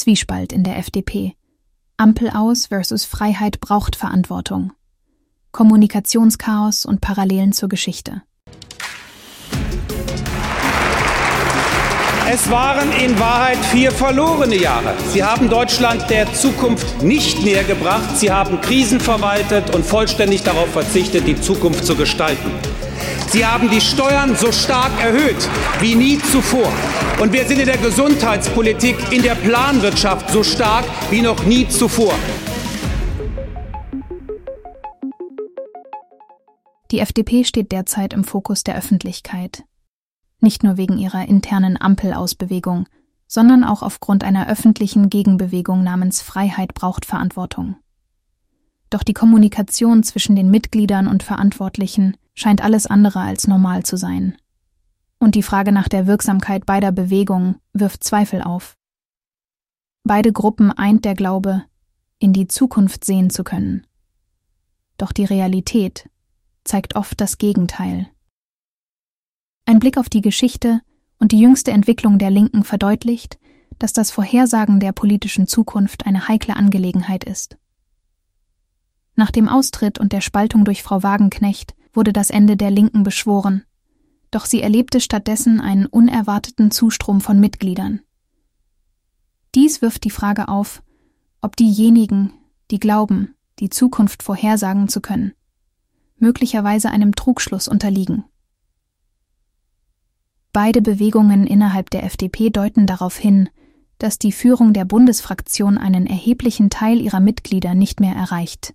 Zwiespalt in der FDP. Ampel aus versus Freiheit braucht Verantwortung. Kommunikationschaos und Parallelen zur Geschichte. Es waren in Wahrheit vier verlorene Jahre. Sie haben Deutschland der Zukunft nicht näher gebracht. Sie haben Krisen verwaltet und vollständig darauf verzichtet, die Zukunft zu gestalten. Sie haben die Steuern so stark erhöht wie nie zuvor. Und wir sind in der Gesundheitspolitik, in der Planwirtschaft so stark wie noch nie zuvor. Die FDP steht derzeit im Fokus der Öffentlichkeit nicht nur wegen ihrer internen Ampelausbewegung, sondern auch aufgrund einer öffentlichen Gegenbewegung namens Freiheit braucht Verantwortung. Doch die Kommunikation zwischen den Mitgliedern und Verantwortlichen scheint alles andere als normal zu sein. Und die Frage nach der Wirksamkeit beider Bewegungen wirft Zweifel auf. Beide Gruppen eint der Glaube, in die Zukunft sehen zu können. Doch die Realität zeigt oft das Gegenteil. Ein Blick auf die Geschichte und die jüngste Entwicklung der Linken verdeutlicht, dass das Vorhersagen der politischen Zukunft eine heikle Angelegenheit ist. Nach dem Austritt und der Spaltung durch Frau Wagenknecht wurde das Ende der Linken beschworen, doch sie erlebte stattdessen einen unerwarteten Zustrom von Mitgliedern. Dies wirft die Frage auf, ob diejenigen, die glauben, die Zukunft vorhersagen zu können, möglicherweise einem Trugschluss unterliegen. Beide Bewegungen innerhalb der FDP deuten darauf hin, dass die Führung der Bundesfraktion einen erheblichen Teil ihrer Mitglieder nicht mehr erreicht.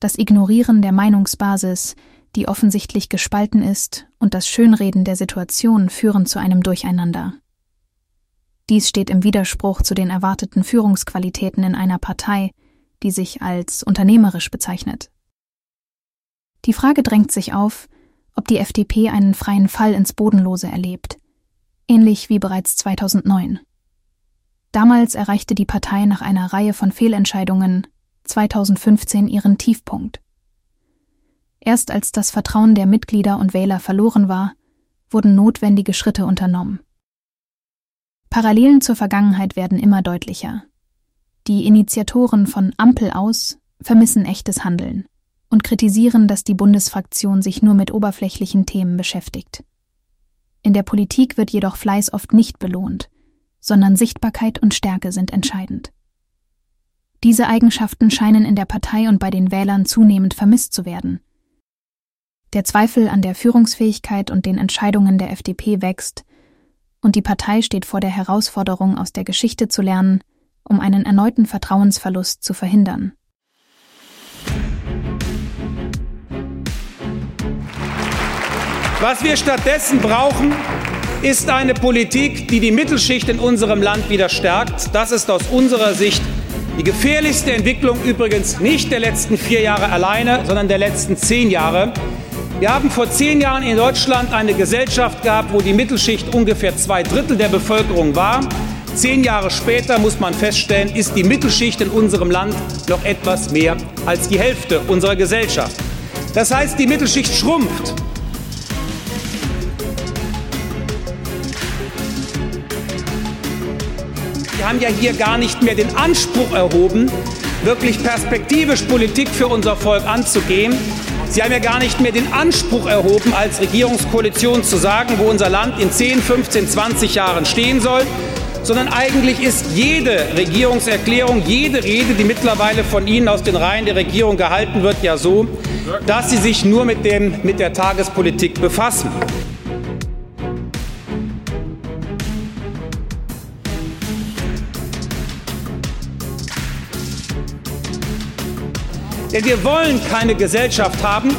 Das Ignorieren der Meinungsbasis, die offensichtlich gespalten ist, und das Schönreden der Situation führen zu einem Durcheinander. Dies steht im Widerspruch zu den erwarteten Führungsqualitäten in einer Partei, die sich als unternehmerisch bezeichnet. Die Frage drängt sich auf, ob die FDP einen freien Fall ins Bodenlose erlebt, ähnlich wie bereits 2009. Damals erreichte die Partei nach einer Reihe von Fehlentscheidungen 2015 ihren Tiefpunkt. Erst als das Vertrauen der Mitglieder und Wähler verloren war, wurden notwendige Schritte unternommen. Parallelen zur Vergangenheit werden immer deutlicher. Die Initiatoren von Ampel aus vermissen echtes Handeln und kritisieren, dass die Bundesfraktion sich nur mit oberflächlichen Themen beschäftigt. In der Politik wird jedoch Fleiß oft nicht belohnt, sondern Sichtbarkeit und Stärke sind entscheidend. Diese Eigenschaften scheinen in der Partei und bei den Wählern zunehmend vermisst zu werden. Der Zweifel an der Führungsfähigkeit und den Entscheidungen der FDP wächst, und die Partei steht vor der Herausforderung, aus der Geschichte zu lernen, um einen erneuten Vertrauensverlust zu verhindern. Was wir stattdessen brauchen, ist eine Politik, die die Mittelschicht in unserem Land wieder stärkt. Das ist aus unserer Sicht die gefährlichste Entwicklung übrigens nicht der letzten vier Jahre alleine, sondern der letzten zehn Jahre. Wir haben vor zehn Jahren in Deutschland eine Gesellschaft gehabt, wo die Mittelschicht ungefähr zwei Drittel der Bevölkerung war. Zehn Jahre später muss man feststellen, ist die Mittelschicht in unserem Land noch etwas mehr als die Hälfte unserer Gesellschaft. Das heißt, die Mittelschicht schrumpft. Wir haben ja hier gar nicht mehr den Anspruch erhoben, wirklich perspektivisch Politik für unser Volk anzugehen. Sie haben ja gar nicht mehr den Anspruch erhoben, als Regierungskoalition zu sagen, wo unser Land in 10, 15, 20 Jahren stehen soll, sondern eigentlich ist jede Regierungserklärung, jede Rede, die mittlerweile von Ihnen aus den Reihen der Regierung gehalten wird, ja so, dass sie sich nur mit, dem, mit der Tagespolitik befassen. Denn wir wollen keine Gesellschaft haben,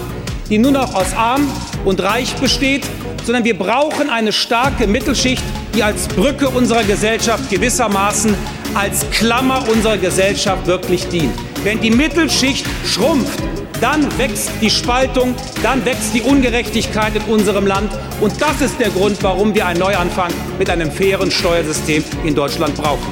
die nur noch aus arm und reich besteht, sondern wir brauchen eine starke Mittelschicht, die als Brücke unserer Gesellschaft gewissermaßen als Klammer unserer Gesellschaft wirklich dient. Wenn die Mittelschicht schrumpft, dann wächst die Spaltung, dann wächst die Ungerechtigkeit in unserem Land. Und das ist der Grund, warum wir einen Neuanfang mit einem fairen Steuersystem in Deutschland brauchen.